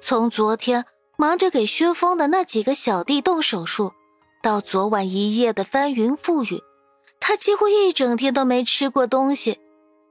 从昨天忙着给薛峰的那几个小弟动手术，到昨晚一夜的翻云覆雨，他几乎一整天都没吃过东西，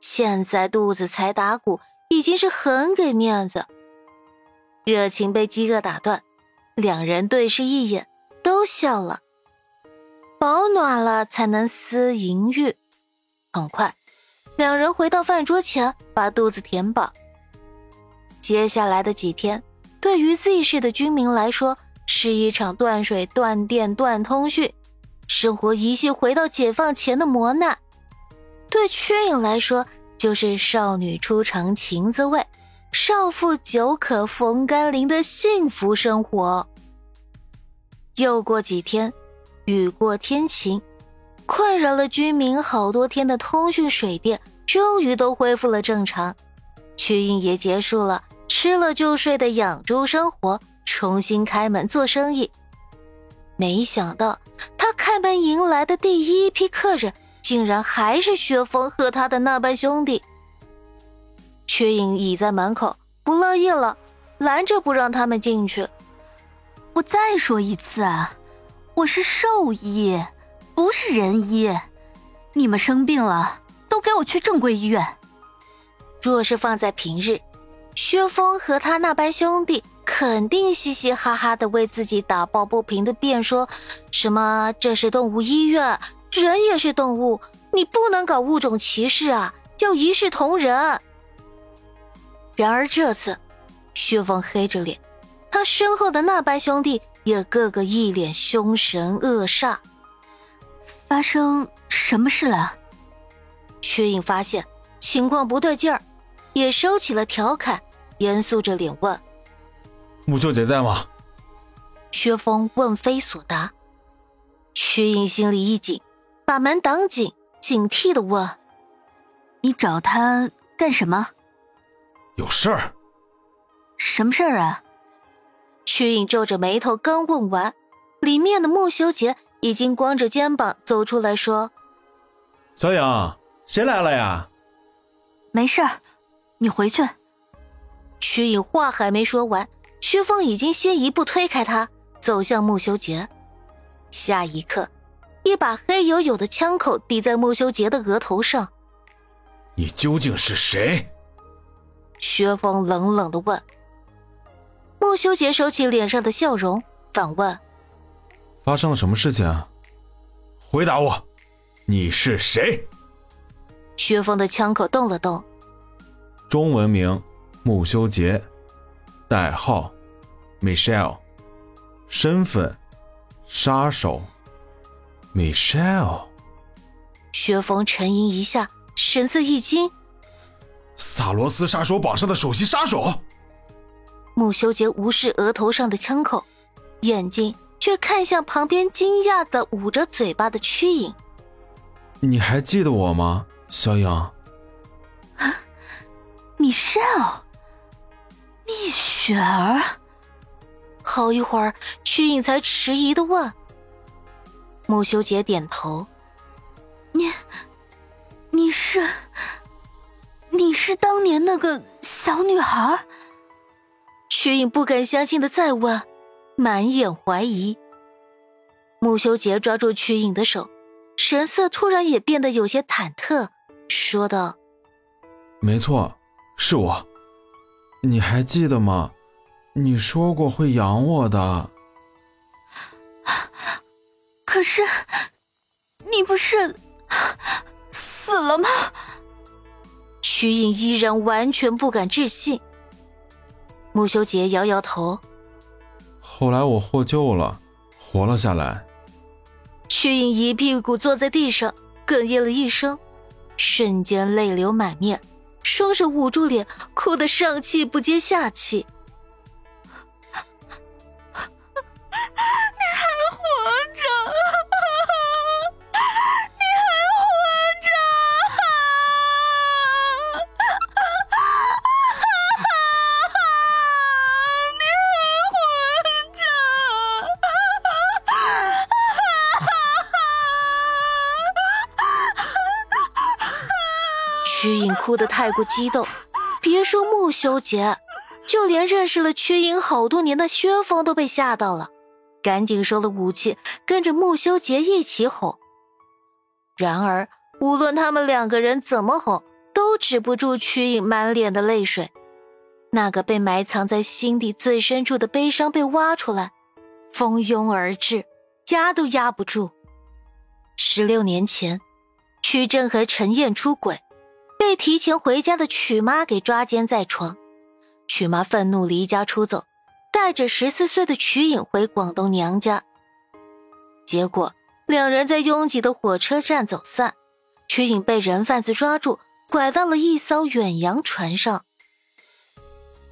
现在肚子才打鼓，已经是很给面子。热情被饥饿打断，两人对视一眼，都笑了。保暖了才能思淫欲，很快，两人回到饭桌前，把肚子填饱。接下来的几天，对于 Z 市的居民来说，是一场断水、断电、断通讯，生活一系回到解放前的磨难；对缺影来说，就是少女初尝情滋味，少妇久可逢甘霖的幸福生活。又过几天，雨过天晴，困扰了居民好多天的通讯、水电终于都恢复了正常，缺影也结束了。吃了就睡的养猪生活，重新开门做生意。没想到他开门迎来的第一批客人，竟然还是薛峰和他的那班兄弟。薛影倚在门口不乐意了，拦着不让他们进去。我再说一次啊，我是兽医，不是人医。你们生病了，都给我去正规医院。若是放在平日，薛峰和他那班兄弟肯定嘻嘻哈哈的为自己打抱不平的辩说：“什么这是动物医院，人也是动物，你不能搞物种歧视啊，要一视同仁。”然而这次，薛峰黑着脸，他身后的那班兄弟也个个一脸凶神恶煞。发生什么事了？薛颖发现情况不对劲儿。也收起了调侃，严肃着脸问：“穆秀姐在吗？”薛峰问非所答。薛颖心里一紧，把门挡紧，警惕的问：“你找他干什么？”“有事儿。”“什么事儿啊？”薛颖皱着眉头，刚问完，里面的穆修杰已经光着肩膀走出来说：“小影，谁来了呀？”“没事儿。”你回去。徐颖话还没说完，薛峰已经先一步推开他，走向穆修杰。下一刻，一把黑黝黝的枪口抵在穆修杰的额头上。你究竟是谁？薛峰冷冷的问。穆修杰收起脸上的笑容，反问：“发生了什么事情啊？回答我，你是谁？”薛峰的枪口动了动。中文名穆修杰，代号 Michelle，身份杀手 Michelle。薛峰沉吟一下，神色一惊：“萨罗斯杀手榜上的首席杀手。”穆修杰无视额头上的枪口，眼睛却看向旁边惊讶的捂着嘴巴的屈影：“你还记得我吗，小影？”米歇尔，蜜雪儿。好一会儿，曲颖才迟疑的问：“穆修杰点头，你，你是，你是当年那个小女孩？”曲颖不敢相信的再问，满眼怀疑。穆修杰抓住曲颖的手，神色突然也变得有些忐忑，说道：“没错。”是我，你还记得吗？你说过会养我的。可是，你不是死了吗？徐颖依然完全不敢置信。穆修杰摇摇头。后来我获救了，活了下来。徐颖一屁股坐在地上，哽咽了一声，瞬间泪流满面。双手捂住脸，哭得上气不接下气。哭得太过激动，别说穆修杰，就连认识了瞿颖好多年的薛峰都被吓到了，赶紧收了武器，跟着穆修杰一起吼。然而，无论他们两个人怎么吼，都止不住瞿颖满脸的泪水。那个被埋藏在心底最深处的悲伤被挖出来，蜂拥而至，压都压不住。十六年前，曲正和陈燕出轨，被提前回家的曲妈给抓奸在床。曲妈愤怒离家出走，带着十四岁的曲颖回广东娘家。结果，两人在拥挤的火车站走散，曲颖被人贩子抓住，拐到了一艘远洋船上。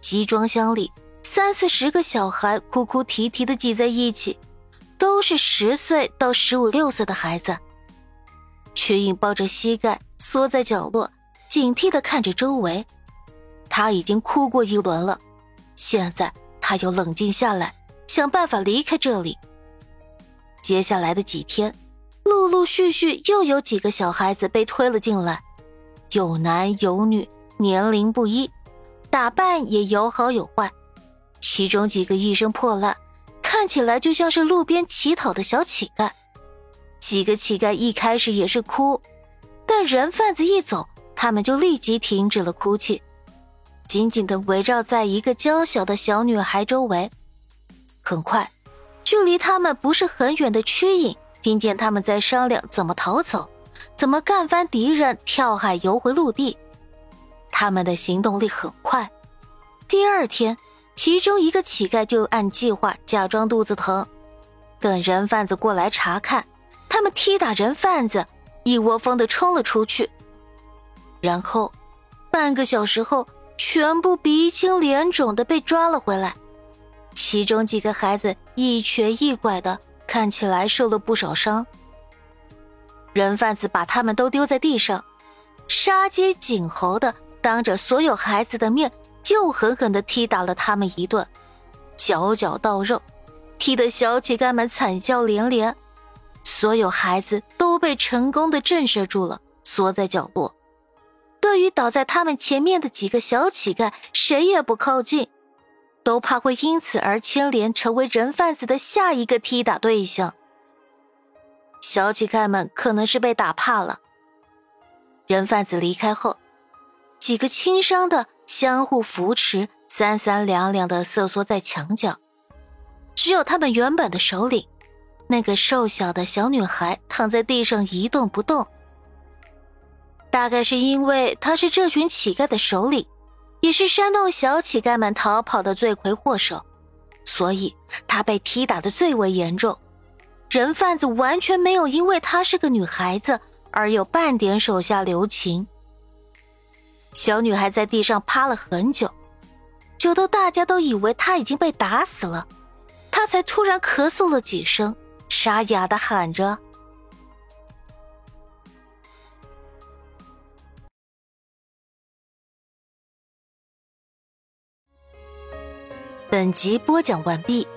集装箱里三四十个小孩哭哭啼啼的挤在一起，都是十岁到十五六岁的孩子。曲颖抱着膝盖缩在角落，警惕的看着周围。他已经哭过一轮了，现在他又冷静下来，想办法离开这里。接下来的几天，陆陆续续又有几个小孩子被推了进来，有男有女，年龄不一。打扮也有好有坏，其中几个一身破烂，看起来就像是路边乞讨的小乞丐。几个乞丐一开始也是哭，但人贩子一走，他们就立即停止了哭泣，紧紧的围绕在一个娇小的小女孩周围。很快，距离他们不是很远的屈影听见他们在商量怎么逃走，怎么干翻敌人，跳海游回陆地。他们的行动力很快。第二天，其中一个乞丐就按计划假装肚子疼，等人贩子过来查看，他们踢打人贩子，一窝蜂的冲了出去。然后，半个小时后，全部鼻青脸肿的被抓了回来。其中几个孩子一瘸一拐的，看起来受了不少伤。人贩子把他们都丢在地上，杀鸡儆猴的。当着所有孩子的面，又狠狠的踢打了他们一顿，脚脚到肉，踢得小乞丐们惨叫连连。所有孩子都被成功的震慑住了，缩在角落。对于倒在他们前面的几个小乞丐，谁也不靠近，都怕会因此而牵连，成为人贩子的下一个踢打对象。小乞丐们可能是被打怕了。人贩子离开后。几个轻伤的相互扶持，三三两两的瑟缩在墙角，只有他们原本的首领，那个瘦小的小女孩躺在地上一动不动。大概是因为她是这群乞丐的首领，也是煽动小乞丐们逃跑的罪魁祸首，所以她被踢打的最为严重。人贩子完全没有因为她是个女孩子而有半点手下留情。小女孩在地上趴了很久，久到大家都以为她已经被打死了，她才突然咳嗽了几声，沙哑的喊着：“本集播讲完毕，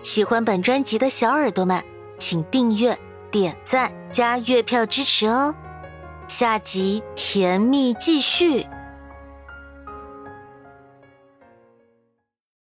喜欢本专辑的小耳朵们，请订阅、点赞、加月票支持哦。”下集甜蜜继续。